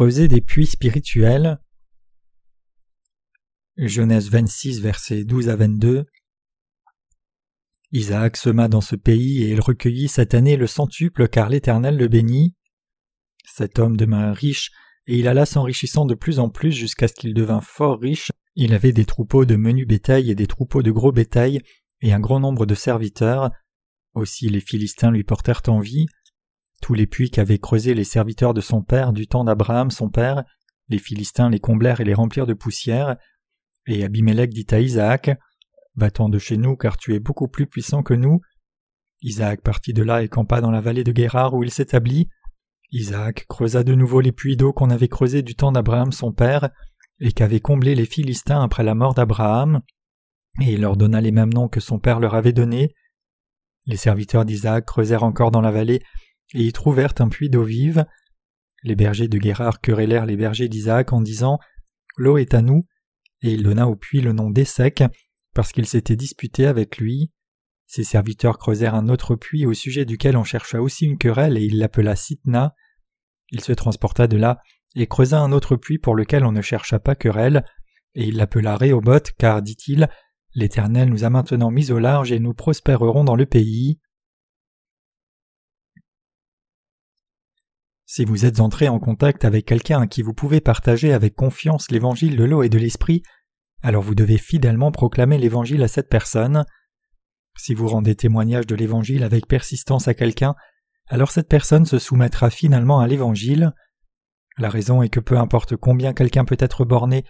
Des puits spirituels. Genèse 26, versets 12 à 22. Isaac sema dans ce pays et il recueillit cette année le centuple car l'Éternel le bénit. Cet homme demeura riche et il alla s'enrichissant de plus en plus jusqu'à ce qu'il devint fort riche. Il avait des troupeaux de menu bétail et des troupeaux de gros bétail et un grand nombre de serviteurs. Aussi les Philistins lui portèrent envie. Tous les puits qu'avaient creusés les serviteurs de son père du temps d'Abraham son père, les Philistins les comblèrent et les remplirent de poussière. Et Abimelech dit à Isaac Va-t'en de chez nous, car tu es beaucoup plus puissant que nous. Isaac partit de là et campa dans la vallée de Guérard où il s'établit. Isaac creusa de nouveau les puits d'eau qu'on avait creusés du temps d'Abraham son père, et qu'avaient comblés les Philistins après la mort d'Abraham, et il leur donna les mêmes noms que son père leur avait donnés. Les serviteurs d'Isaac creusèrent encore dans la vallée, et y trouvèrent un puits d'eau vive. Les bergers de Guérard querellèrent les bergers d'Isaac en disant L'eau est à nous, et il donna au puits le nom d'Essec, parce qu'il s'était disputé avec lui. Ses serviteurs creusèrent un autre puits au sujet duquel on chercha aussi une querelle et il l'appela Sitna. Il se transporta de là et creusa un autre puits pour lequel on ne chercha pas querelle, et il l'appela Réhoboth, car, dit-il, L'Éternel nous a maintenant mis au large et nous prospérerons dans le pays. Si vous êtes entré en contact avec quelqu'un à qui vous pouvez partager avec confiance l'évangile de l'eau et de l'esprit, alors vous devez fidèlement proclamer l'évangile à cette personne. Si vous rendez témoignage de l'évangile avec persistance à quelqu'un, alors cette personne se soumettra finalement à l'évangile. La raison est que peu importe combien quelqu'un peut être borné,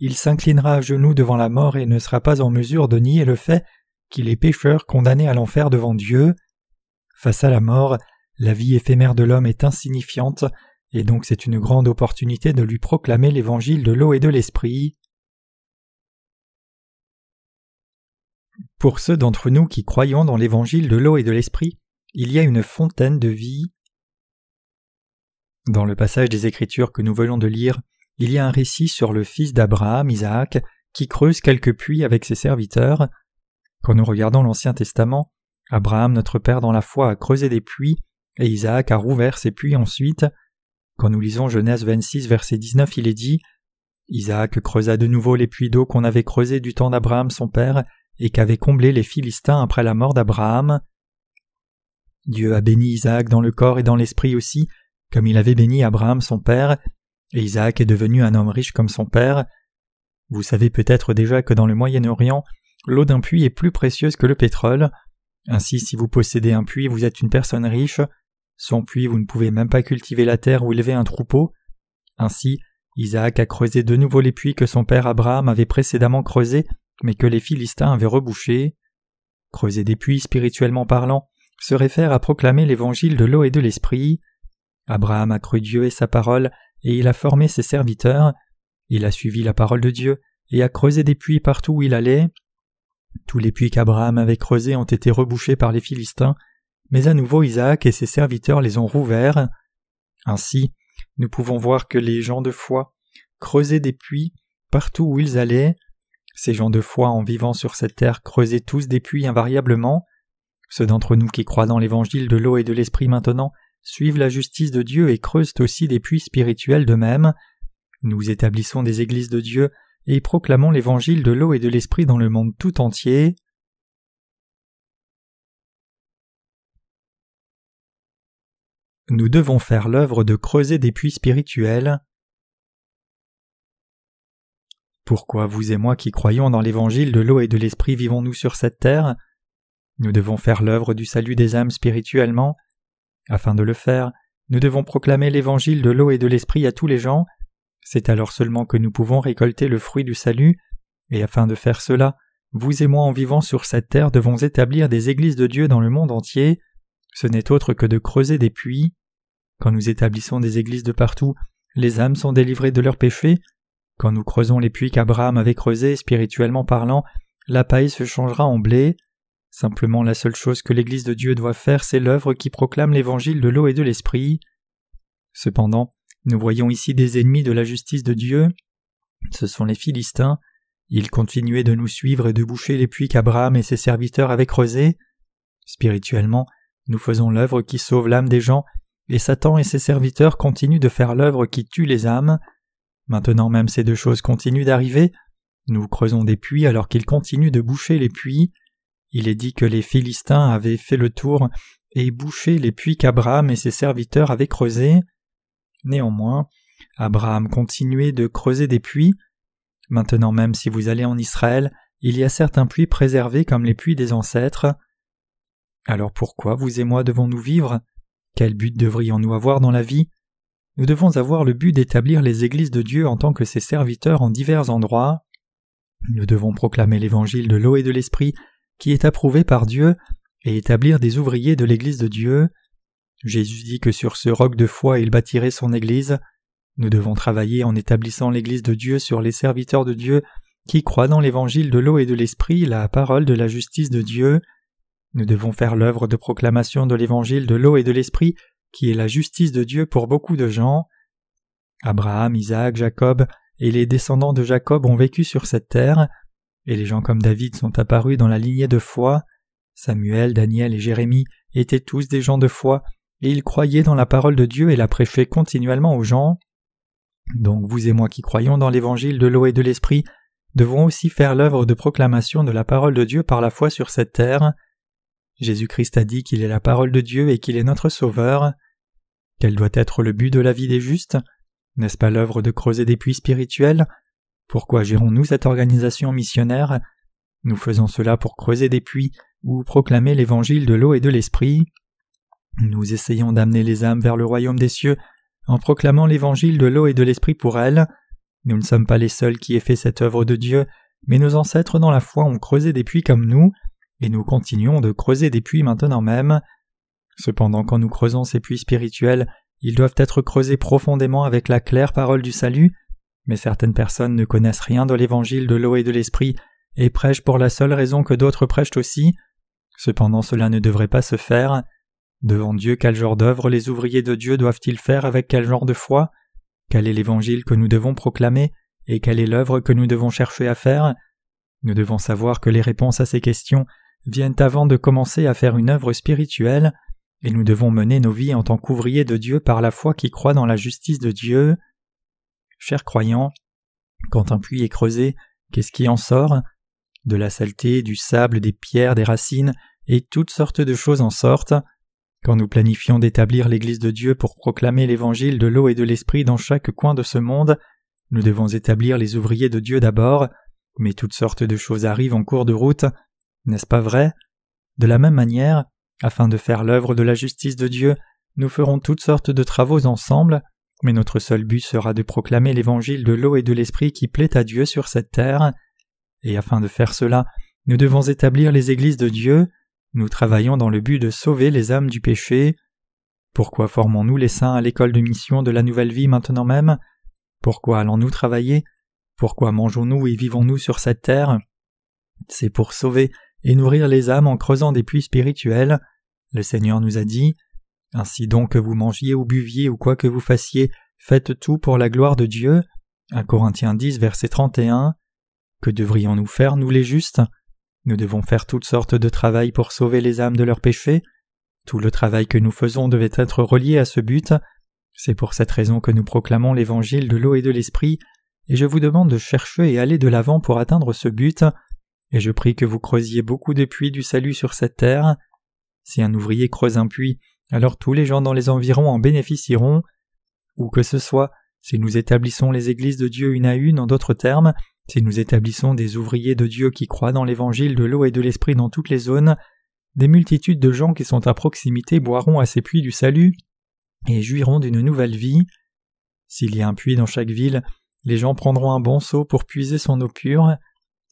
il s'inclinera à genoux devant la mort et ne sera pas en mesure de nier le fait qu'il est pécheur condamné à l'enfer devant Dieu. Face à la mort, la vie éphémère de l'homme est insignifiante, et donc c'est une grande opportunité de lui proclamer l'évangile de l'eau et de l'esprit. Pour ceux d'entre nous qui croyons dans l'évangile de l'eau et de l'esprit, il y a une fontaine de vie. Dans le passage des Écritures que nous venons de lire, il y a un récit sur le fils d'Abraham, Isaac, qui creuse quelques puits avec ses serviteurs. Quand nous regardons l'Ancien Testament, Abraham, notre Père dans la foi, a creusé des puits et Isaac a rouvert ses puits ensuite. Quand nous lisons Genèse 26, verset 19, il est dit Isaac creusa de nouveau les puits d'eau qu'on avait creusés du temps d'Abraham son père et qu'avaient comblés les Philistins après la mort d'Abraham. Dieu a béni Isaac dans le corps et dans l'esprit aussi, comme il avait béni Abraham son père, et Isaac est devenu un homme riche comme son père. Vous savez peut-être déjà que dans le Moyen-Orient, l'eau d'un puits est plus précieuse que le pétrole. Ainsi, si vous possédez un puits, vous êtes une personne riche. Sans puits, vous ne pouvez même pas cultiver la terre ou élever un troupeau. Ainsi, Isaac a creusé de nouveau les puits que son père Abraham avait précédemment creusés, mais que les Philistins avaient rebouchés. Creuser des puits spirituellement parlant se réfère à proclamer l'évangile de l'eau et de l'esprit. Abraham a cru Dieu et sa parole, et il a formé ses serviteurs. Il a suivi la parole de Dieu et a creusé des puits partout où il allait. Tous les puits qu'Abraham avait creusés ont été rebouchés par les Philistins, mais à nouveau Isaac et ses serviteurs les ont rouverts. Ainsi, nous pouvons voir que les gens de foi creusaient des puits partout où ils allaient. Ces gens de foi en vivant sur cette terre creusaient tous des puits invariablement. Ceux d'entre nous qui croient dans l'évangile de l'eau et de l'esprit maintenant suivent la justice de Dieu et creusent aussi des puits spirituels de même. Nous établissons des églises de Dieu et proclamons l'évangile de l'eau et de l'esprit dans le monde tout entier. Nous devons faire l'œuvre de creuser des puits spirituels. Pourquoi vous et moi qui croyons dans l'évangile de l'eau et de l'esprit vivons-nous sur cette terre? Nous devons faire l'œuvre du salut des âmes spirituellement. Afin de le faire, nous devons proclamer l'évangile de l'eau et de l'esprit à tous les gens. C'est alors seulement que nous pouvons récolter le fruit du salut, et afin de faire cela, vous et moi en vivant sur cette terre devons établir des églises de Dieu dans le monde entier. Ce n'est autre que de creuser des puits. Quand nous établissons des églises de partout, les âmes sont délivrées de leurs péchés. Quand nous creusons les puits qu'Abraham avait creusés, spirituellement parlant, la paille se changera en blé. Simplement la seule chose que l'Église de Dieu doit faire, c'est l'œuvre qui proclame l'évangile de l'eau et de l'esprit. Cependant, nous voyons ici des ennemis de la justice de Dieu. Ce sont les Philistins. Ils continuaient de nous suivre et de boucher les puits qu'Abraham et ses serviteurs avaient creusés. Spirituellement, nous faisons l'œuvre qui sauve l'âme des gens, et Satan et ses serviteurs continuent de faire l'œuvre qui tue les âmes. Maintenant même ces deux choses continuent d'arriver. Nous creusons des puits alors qu'ils continuent de boucher les puits. Il est dit que les Philistins avaient fait le tour et bouché les puits qu'Abraham et ses serviteurs avaient creusés. Néanmoins, Abraham continuait de creuser des puits. Maintenant même si vous allez en Israël, il y a certains puits préservés comme les puits des ancêtres. Alors pourquoi vous et moi devons-nous vivre? Quel but devrions-nous avoir dans la vie? Nous devons avoir le but d'établir les églises de Dieu en tant que ses serviteurs en divers endroits. Nous devons proclamer l'évangile de l'eau et de l'esprit qui est approuvé par Dieu et établir des ouvriers de l'Église de Dieu. Jésus dit que sur ce roc de foi il bâtirait son Église. Nous devons travailler en établissant l'Église de Dieu sur les serviteurs de Dieu qui croient dans l'Évangile de l'eau et de l'Esprit, la parole de la justice de Dieu. Nous devons faire l'œuvre de proclamation de l'Évangile de l'eau et de l'Esprit, qui est la justice de Dieu pour beaucoup de gens. Abraham, Isaac, Jacob et les descendants de Jacob ont vécu sur cette terre, et les gens comme David sont apparus dans la lignée de foi. Samuel, Daniel et Jérémie étaient tous des gens de foi, et ils croyaient dans la parole de Dieu et la prêchaient continuellement aux gens. Donc vous et moi qui croyons dans l'évangile de l'eau et de l'esprit devons aussi faire l'œuvre de proclamation de la parole de Dieu par la foi sur cette terre. Jésus-Christ a dit qu'il est la parole de Dieu et qu'il est notre Sauveur. Quel doit être le but de la vie des justes? N'est-ce pas l'œuvre de creuser des puits spirituels? Pourquoi gérons-nous cette organisation missionnaire? Nous faisons cela pour creuser des puits ou proclamer l'évangile de l'eau et de l'esprit. Nous essayons d'amener les âmes vers le royaume des cieux en proclamant l'évangile de l'eau et de l'esprit pour elles. Nous ne sommes pas les seuls qui aient fait cette œuvre de Dieu, mais nos ancêtres dans la foi ont creusé des puits comme nous, et nous continuons de creuser des puits maintenant même. Cependant, quand nous creusons ces puits spirituels, ils doivent être creusés profondément avec la claire parole du salut, mais certaines personnes ne connaissent rien de l'évangile de l'eau et de l'esprit et prêchent pour la seule raison que d'autres prêchent aussi. Cependant cela ne devrait pas se faire. Devant Dieu, quel genre d'œuvre les ouvriers de Dieu doivent-ils faire avec quel genre de foi? Quel est l'évangile que nous devons proclamer et quelle est l'œuvre que nous devons chercher à faire? Nous devons savoir que les réponses à ces questions viennent avant de commencer à faire une œuvre spirituelle, et nous devons mener nos vies en tant qu'ouvriers de Dieu par la foi qui croit dans la justice de Dieu. Chers croyants, quand un puits est creusé, qu'est-ce qui en sort? De la saleté, du sable, des pierres, des racines, et toutes sortes de choses en sortent. Quand nous planifions d'établir l'Église de Dieu pour proclamer l'Évangile de l'eau et de l'Esprit dans chaque coin de ce monde, nous devons établir les ouvriers de Dieu d'abord, mais toutes sortes de choses arrivent en cours de route, n'est-ce pas vrai? De la même manière, afin de faire l'œuvre de la justice de Dieu, nous ferons toutes sortes de travaux ensemble, mais notre seul but sera de proclamer l'évangile de l'eau et de l'esprit qui plaît à Dieu sur cette terre. Et afin de faire cela, nous devons établir les églises de Dieu, nous travaillons dans le but de sauver les âmes du péché. Pourquoi formons-nous les saints à l'école de mission de la nouvelle vie maintenant même? Pourquoi allons-nous travailler? Pourquoi mangeons-nous et vivons-nous sur cette terre? C'est pour sauver et nourrir les âmes en creusant des puits spirituels. Le Seigneur nous a dit Ainsi donc que vous mangiez ou buviez ou quoi que vous fassiez, faites tout pour la gloire de Dieu. 1 Corinthiens 10, verset 31. Que devrions-nous faire, nous les justes? Nous devons faire toutes sortes de travail pour sauver les âmes de leurs péchés. Tout le travail que nous faisons devait être relié à ce but. C'est pour cette raison que nous proclamons l'évangile de l'eau et de l'esprit, et je vous demande de chercher et aller de l'avant pour atteindre ce but et je prie que vous creusiez beaucoup de puits du salut sur cette terre. Si un ouvrier creuse un puits, alors tous les gens dans les environs en bénéficieront. Ou que ce soit, si nous établissons les églises de Dieu une à une, en d'autres termes, si nous établissons des ouvriers de Dieu qui croient dans l'évangile de l'eau et de l'esprit dans toutes les zones, des multitudes de gens qui sont à proximité boiront à ces puits du salut et jouiront d'une nouvelle vie. S'il y a un puits dans chaque ville, les gens prendront un bon seau pour puiser son eau pure.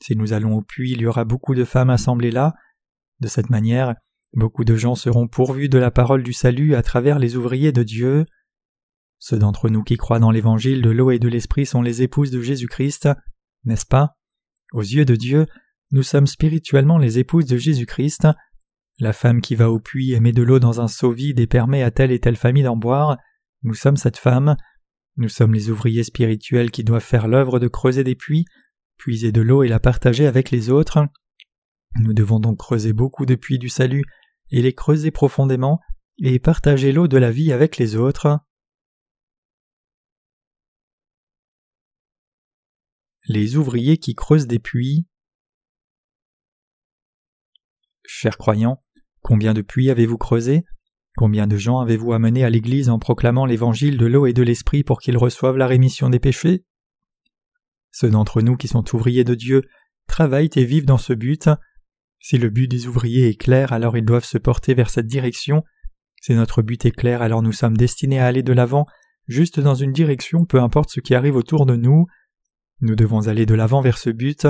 Si nous allons au puits, il y aura beaucoup de femmes assemblées là. De cette manière, beaucoup de gens seront pourvus de la parole du salut à travers les ouvriers de Dieu. Ceux d'entre nous qui croient dans l'évangile de l'eau et de l'esprit sont les épouses de Jésus-Christ, n'est-ce pas? Aux yeux de Dieu, nous sommes spirituellement les épouses de Jésus-Christ. La femme qui va au puits et met de l'eau dans un seau vide et permet à telle et telle famille d'en boire, nous sommes cette femme. Nous sommes les ouvriers spirituels qui doivent faire l'œuvre de creuser des puits puiser de l'eau et la partager avec les autres. Nous devons donc creuser beaucoup de puits du salut et les creuser profondément et partager l'eau de la vie avec les autres. Les ouvriers qui creusent des puits. Chers croyants, combien de puits avez-vous creusé Combien de gens avez-vous amené à l'Église en proclamant l'évangile de l'eau et de l'esprit pour qu'ils reçoivent la rémission des péchés? Ceux d'entre nous qui sont ouvriers de Dieu travaillent et vivent dans ce but. Si le but des ouvriers est clair, alors ils doivent se porter vers cette direction. Si notre but est clair, alors nous sommes destinés à aller de l'avant, juste dans une direction, peu importe ce qui arrive autour de nous. Nous devons aller de l'avant vers ce but.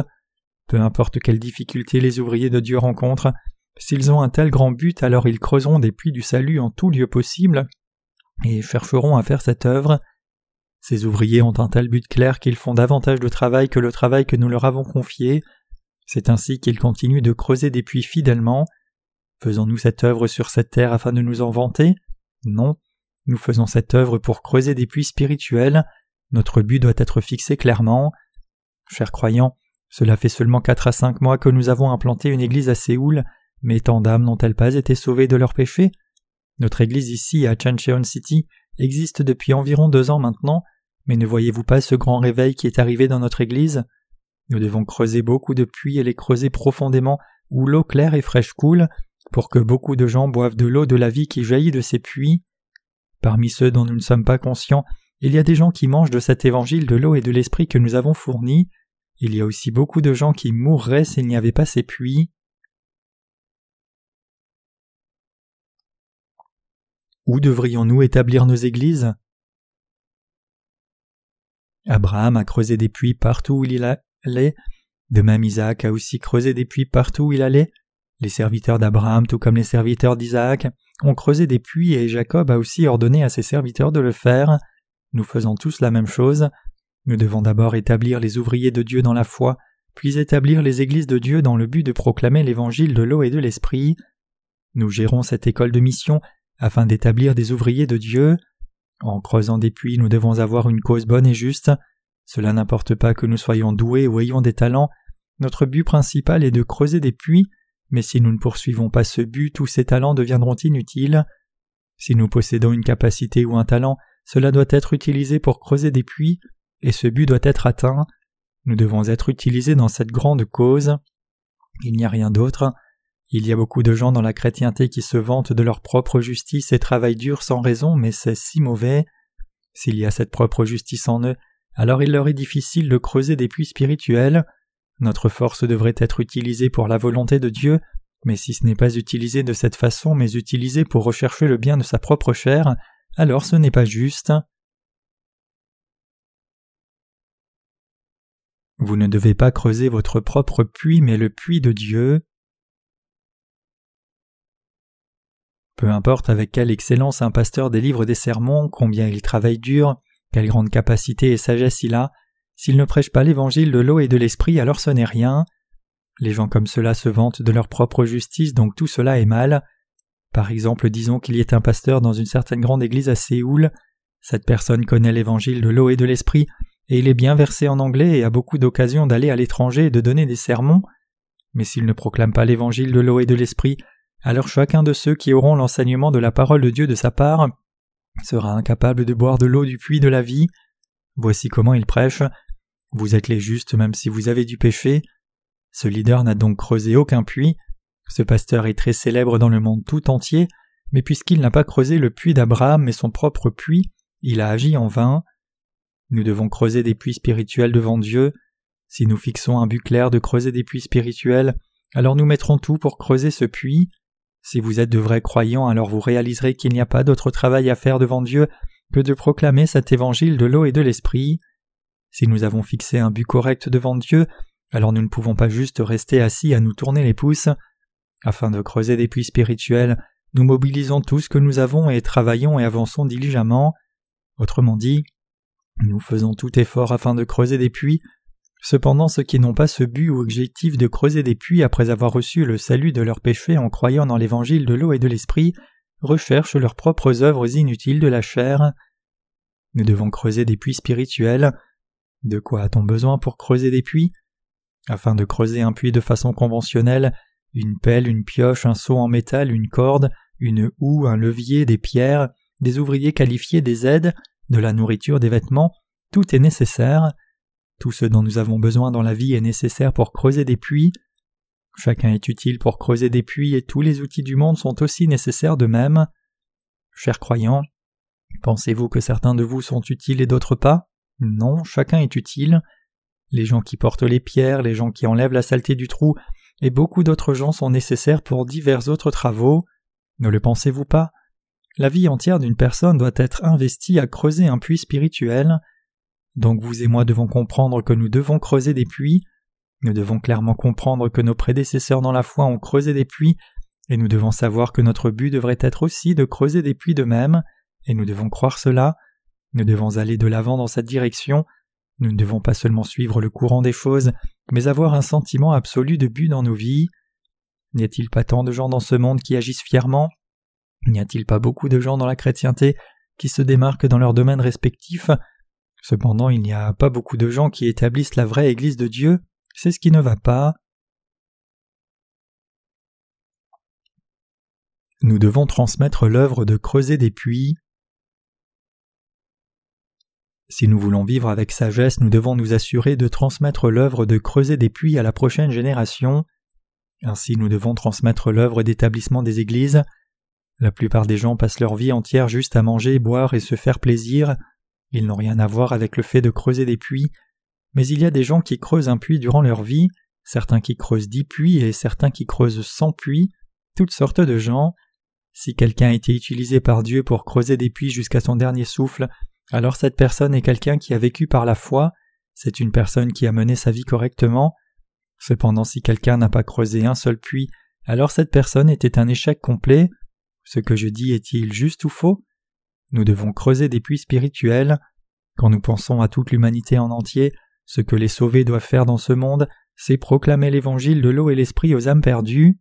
Peu importe quelles difficultés les ouvriers de Dieu rencontrent, s'ils ont un tel grand but, alors ils creuseront des puits du salut en tout lieu possible et chercheront à faire cette œuvre. Ces ouvriers ont un tel but clair qu'ils font davantage de travail que le travail que nous leur avons confié. C'est ainsi qu'ils continuent de creuser des puits fidèlement. Faisons-nous cette œuvre sur cette terre afin de nous en vanter? Non. Nous faisons cette œuvre pour creuser des puits spirituels. Notre but doit être fixé clairement. Chers croyants, cela fait seulement quatre à cinq mois que nous avons implanté une église à Séoul, mais tant d'âmes n'ont-elles pas été sauvées de leurs péchés? Notre église ici à Chancheon City existe depuis environ deux ans maintenant, mais ne voyez-vous pas ce grand réveil qui est arrivé dans notre église? Nous devons creuser beaucoup de puits et les creuser profondément où l'eau claire et fraîche coule, pour que beaucoup de gens boivent de l'eau de la vie qui jaillit de ces puits. Parmi ceux dont nous ne sommes pas conscients, il y a des gens qui mangent de cet évangile de l'eau et de l'esprit que nous avons fourni. Il y a aussi beaucoup de gens qui mourraient s'il n'y avait pas ces puits. Où devrions-nous établir nos églises? Abraham a creusé des puits partout où il allait, de même Isaac a aussi creusé des puits partout où il allait. Les serviteurs d'Abraham, tout comme les serviteurs d'Isaac, ont creusé des puits et Jacob a aussi ordonné à ses serviteurs de le faire. Nous faisons tous la même chose. Nous devons d'abord établir les ouvriers de Dieu dans la foi, puis établir les églises de Dieu dans le but de proclamer l'évangile de l'eau et de l'esprit. Nous gérons cette école de mission afin d'établir des ouvriers de Dieu. En creusant des puits, nous devons avoir une cause bonne et juste. Cela n'importe pas que nous soyons doués ou ayons des talents. Notre but principal est de creuser des puits, mais si nous ne poursuivons pas ce but, tous ces talents deviendront inutiles. Si nous possédons une capacité ou un talent, cela doit être utilisé pour creuser des puits, et ce but doit être atteint. Nous devons être utilisés dans cette grande cause. Il n'y a rien d'autre. Il y a beaucoup de gens dans la chrétienté qui se vantent de leur propre justice et travaillent dur sans raison, mais c'est si mauvais. S'il y a cette propre justice en eux, alors il leur est difficile de creuser des puits spirituels. Notre force devrait être utilisée pour la volonté de Dieu, mais si ce n'est pas utilisé de cette façon, mais utilisé pour rechercher le bien de sa propre chair, alors ce n'est pas juste. Vous ne devez pas creuser votre propre puits, mais le puits de Dieu. Peu importe avec quelle excellence un pasteur délivre des sermons, combien il travaille dur, quelle grande capacité et sagesse il a, s'il ne prêche pas l'évangile de l'eau et de l'esprit, alors ce n'est rien. Les gens comme cela se vantent de leur propre justice, donc tout cela est mal. Par exemple, disons qu'il y ait un pasteur dans une certaine grande église à Séoul. Cette personne connaît l'évangile de l'eau et de l'esprit, et il est bien versé en anglais et a beaucoup d'occasions d'aller à l'étranger et de donner des sermons. Mais s'il ne proclame pas l'évangile de l'eau et de l'esprit, alors chacun de ceux qui auront l'enseignement de la parole de Dieu de sa part sera incapable de boire de l'eau du puits de la vie. Voici comment il prêche. Vous êtes les justes même si vous avez du péché. Ce leader n'a donc creusé aucun puits. Ce pasteur est très célèbre dans le monde tout entier, mais puisqu'il n'a pas creusé le puits d'Abraham mais son propre puits, il a agi en vain. Nous devons creuser des puits spirituels devant Dieu. Si nous fixons un but clair de creuser des puits spirituels, alors nous mettrons tout pour creuser ce puits. Si vous êtes de vrais croyants, alors vous réaliserez qu'il n'y a pas d'autre travail à faire devant Dieu que de proclamer cet évangile de l'eau et de l'esprit. Si nous avons fixé un but correct devant Dieu, alors nous ne pouvons pas juste rester assis à nous tourner les pouces. Afin de creuser des puits spirituels, nous mobilisons tout ce que nous avons et travaillons et avançons diligemment. Autrement dit, nous faisons tout effort afin de creuser des puits Cependant, ceux qui n'ont pas ce but ou objectif de creuser des puits après avoir reçu le salut de leurs péchés en croyant dans l'évangile de l'eau et de l'esprit recherchent leurs propres œuvres inutiles de la chair. Nous devons creuser des puits spirituels. De quoi a-t-on besoin pour creuser des puits? Afin de creuser un puits de façon conventionnelle, une pelle, une pioche, un seau en métal, une corde, une houe, un levier, des pierres, des ouvriers qualifiés, des aides, de la nourriture, des vêtements, tout est nécessaire. Tout ce dont nous avons besoin dans la vie est nécessaire pour creuser des puits. Chacun est utile pour creuser des puits et tous les outils du monde sont aussi nécessaires de même. Chers croyants, pensez-vous que certains de vous sont utiles et d'autres pas? Non, chacun est utile. Les gens qui portent les pierres, les gens qui enlèvent la saleté du trou, et beaucoup d'autres gens sont nécessaires pour divers autres travaux. Ne le pensez-vous pas? La vie entière d'une personne doit être investie à creuser un puits spirituel. Donc vous et moi devons comprendre que nous devons creuser des puits, nous devons clairement comprendre que nos prédécesseurs dans la foi ont creusé des puits, et nous devons savoir que notre but devrait être aussi de creuser des puits de même, et nous devons croire cela, nous devons aller de l'avant dans cette direction, nous ne devons pas seulement suivre le courant des choses, mais avoir un sentiment absolu de but dans nos vies. N'y a-t-il pas tant de gens dans ce monde qui agissent fièrement? N'y a-t-il pas beaucoup de gens dans la chrétienté qui se démarquent dans leur domaine respectif Cependant, il n'y a pas beaucoup de gens qui établissent la vraie Église de Dieu, c'est ce qui ne va pas. Nous devons transmettre l'œuvre de creuser des puits. Si nous voulons vivre avec sagesse, nous devons nous assurer de transmettre l'œuvre de creuser des puits à la prochaine génération. Ainsi nous devons transmettre l'œuvre d'établissement des églises. La plupart des gens passent leur vie entière juste à manger, boire et se faire plaisir. Ils n'ont rien à voir avec le fait de creuser des puits, mais il y a des gens qui creusent un puits durant leur vie, certains qui creusent dix puits et certains qui creusent cent puits, toutes sortes de gens. Si quelqu'un a été utilisé par Dieu pour creuser des puits jusqu'à son dernier souffle, alors cette personne est quelqu'un qui a vécu par la foi, c'est une personne qui a mené sa vie correctement. Cependant si quelqu'un n'a pas creusé un seul puits, alors cette personne était un échec complet. Ce que je dis est-il juste ou faux? Nous devons creuser des puits spirituels. Quand nous pensons à toute l'humanité en entier, ce que les sauvés doivent faire dans ce monde, c'est proclamer l'évangile de l'eau et l'esprit aux âmes perdues.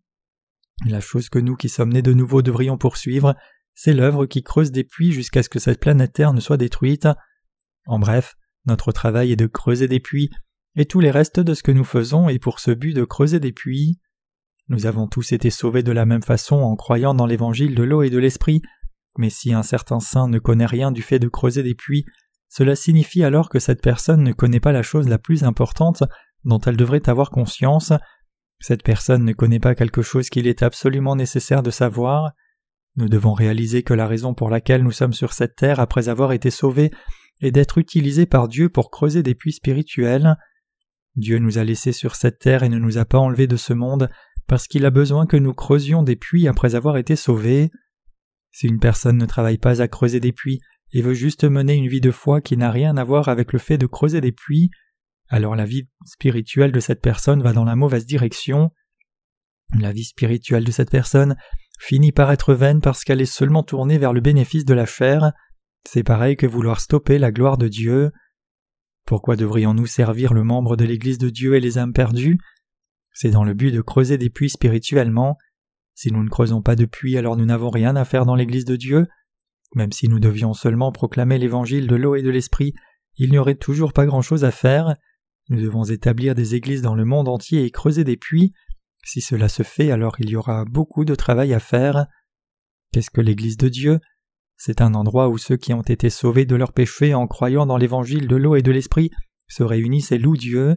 La chose que nous qui sommes nés de nouveau devrions poursuivre, c'est l'œuvre qui creuse des puits jusqu'à ce que cette planète Terre ne soit détruite. En bref, notre travail est de creuser des puits, et tous les restes de ce que nous faisons est pour ce but de creuser des puits. Nous avons tous été sauvés de la même façon en croyant dans l'évangile de l'eau et de l'esprit, mais si un certain saint ne connaît rien du fait de creuser des puits, cela signifie alors que cette personne ne connaît pas la chose la plus importante dont elle devrait avoir conscience. Cette personne ne connaît pas quelque chose qu'il est absolument nécessaire de savoir. Nous devons réaliser que la raison pour laquelle nous sommes sur cette terre après avoir été sauvés est d'être utilisés par Dieu pour creuser des puits spirituels. Dieu nous a laissés sur cette terre et ne nous a pas enlevés de ce monde parce qu'il a besoin que nous creusions des puits après avoir été sauvés. Si une personne ne travaille pas à creuser des puits et veut juste mener une vie de foi qui n'a rien à voir avec le fait de creuser des puits, alors la vie spirituelle de cette personne va dans la mauvaise direction. La vie spirituelle de cette personne finit par être vaine parce qu'elle est seulement tournée vers le bénéfice de la chair. C'est pareil que vouloir stopper la gloire de Dieu. Pourquoi devrions-nous servir le membre de l'Église de Dieu et les âmes perdues? C'est dans le but de creuser des puits spirituellement. Si nous ne creusons pas de puits, alors nous n'avons rien à faire dans l'Église de Dieu. Même si nous devions seulement proclamer l'évangile de l'eau et de l'esprit, il n'y aurait toujours pas grand-chose à faire. Nous devons établir des églises dans le monde entier et creuser des puits. Si cela se fait, alors il y aura beaucoup de travail à faire. Qu'est-ce que l'Église de Dieu? C'est un endroit où ceux qui ont été sauvés de leurs péchés en croyant dans l'évangile de l'eau et de l'esprit se réunissent et louent Dieu.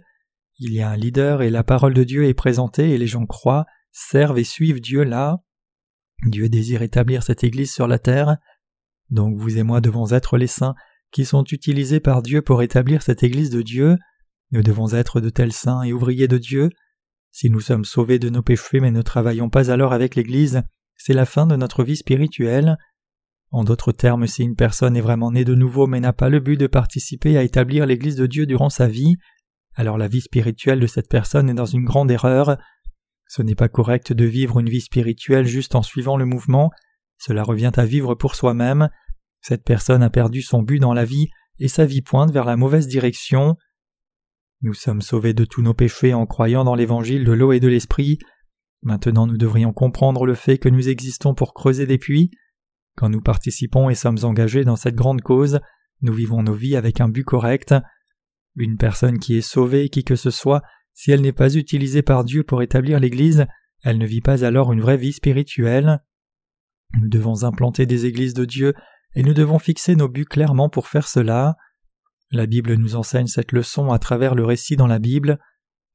Il y a un leader et la parole de Dieu est présentée et les gens croient servent et suivent Dieu là. Dieu désire établir cette Église sur la terre. Donc vous et moi devons être les saints qui sont utilisés par Dieu pour établir cette Église de Dieu. Nous devons être de tels saints et ouvriers de Dieu. Si nous sommes sauvés de nos péchés mais ne travaillons pas alors avec l'Église, c'est la fin de notre vie spirituelle. En d'autres termes, si une personne est vraiment née de nouveau mais n'a pas le but de participer à établir l'Église de Dieu durant sa vie, alors la vie spirituelle de cette personne est dans une grande erreur. Ce n'est pas correct de vivre une vie spirituelle juste en suivant le mouvement, cela revient à vivre pour soi-même. Cette personne a perdu son but dans la vie et sa vie pointe vers la mauvaise direction. Nous sommes sauvés de tous nos péchés en croyant dans l'évangile de l'eau et de l'esprit. Maintenant nous devrions comprendre le fait que nous existons pour creuser des puits. Quand nous participons et sommes engagés dans cette grande cause, nous vivons nos vies avec un but correct. Une personne qui est sauvée, qui que ce soit, si elle n'est pas utilisée par Dieu pour établir l'Église, elle ne vit pas alors une vraie vie spirituelle. Nous devons implanter des églises de Dieu et nous devons fixer nos buts clairement pour faire cela. La Bible nous enseigne cette leçon à travers le récit dans la Bible.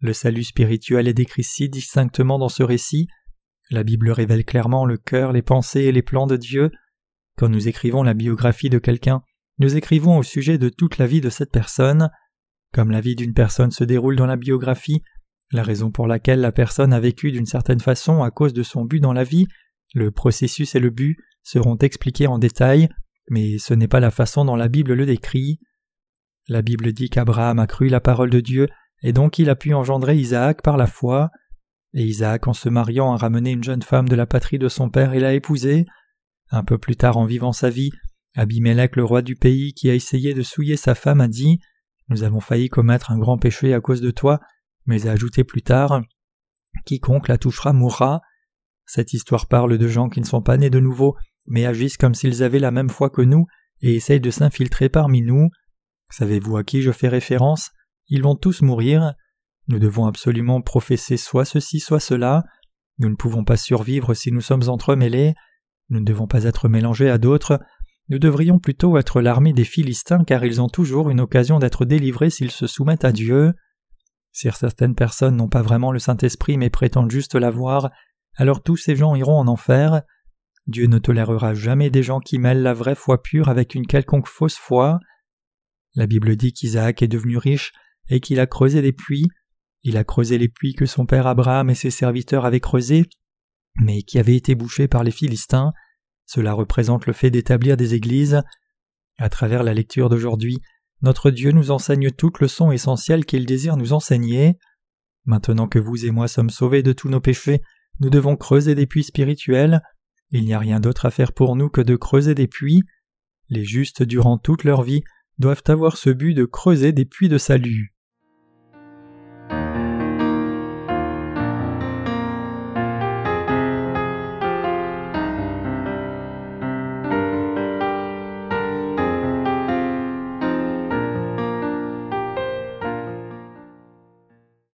Le salut spirituel est décrit si distinctement dans ce récit. La Bible révèle clairement le cœur, les pensées et les plans de Dieu. Quand nous écrivons la biographie de quelqu'un, nous écrivons au sujet de toute la vie de cette personne. Comme la vie d'une personne se déroule dans la biographie, la raison pour laquelle la personne a vécu d'une certaine façon à cause de son but dans la vie, le processus et le but seront expliqués en détail, mais ce n'est pas la façon dont la Bible le décrit. La Bible dit qu'Abraham a cru la parole de Dieu, et donc il a pu engendrer Isaac par la foi. Et Isaac, en se mariant, a ramené une jeune femme de la patrie de son père et l'a épousée. Un peu plus tard, en vivant sa vie, Abimelech, le roi du pays, qui a essayé de souiller sa femme, a dit Nous avons failli commettre un grand péché à cause de toi, mais a ajouté plus tard Quiconque la touchera mourra. Cette histoire parle de gens qui ne sont pas nés de nouveau, mais agissent comme s'ils avaient la même foi que nous et essayent de s'infiltrer parmi nous. Savez-vous à qui je fais référence? Ils vont tous mourir. Nous devons absolument professer soit ceci, soit cela. Nous ne pouvons pas survivre si nous sommes entremêlés. Nous ne devons pas être mélangés à d'autres. Nous devrions plutôt être l'armée des Philistins car ils ont toujours une occasion d'être délivrés s'ils se soumettent à Dieu. Si certaines personnes n'ont pas vraiment le Saint-Esprit mais prétendent juste l'avoir, alors tous ces gens iront en enfer. Dieu ne tolérera jamais des gens qui mêlent la vraie foi pure avec une quelconque fausse foi. La Bible dit qu'Isaac est devenu riche et qu'il a creusé des puits. Il a creusé les puits que son père Abraham et ses serviteurs avaient creusés, mais qui avaient été bouchés par les Philistins. Cela représente le fait d'établir des églises. À travers la lecture d'aujourd'hui, notre Dieu nous enseigne toute leçon essentielle qu'il désire nous enseigner. Maintenant que vous et moi sommes sauvés de tous nos péchés, nous devons creuser des puits spirituels. Il n'y a rien d'autre à faire pour nous que de creuser des puits. Les justes, durant toute leur vie, doivent avoir ce but de creuser des puits de salut.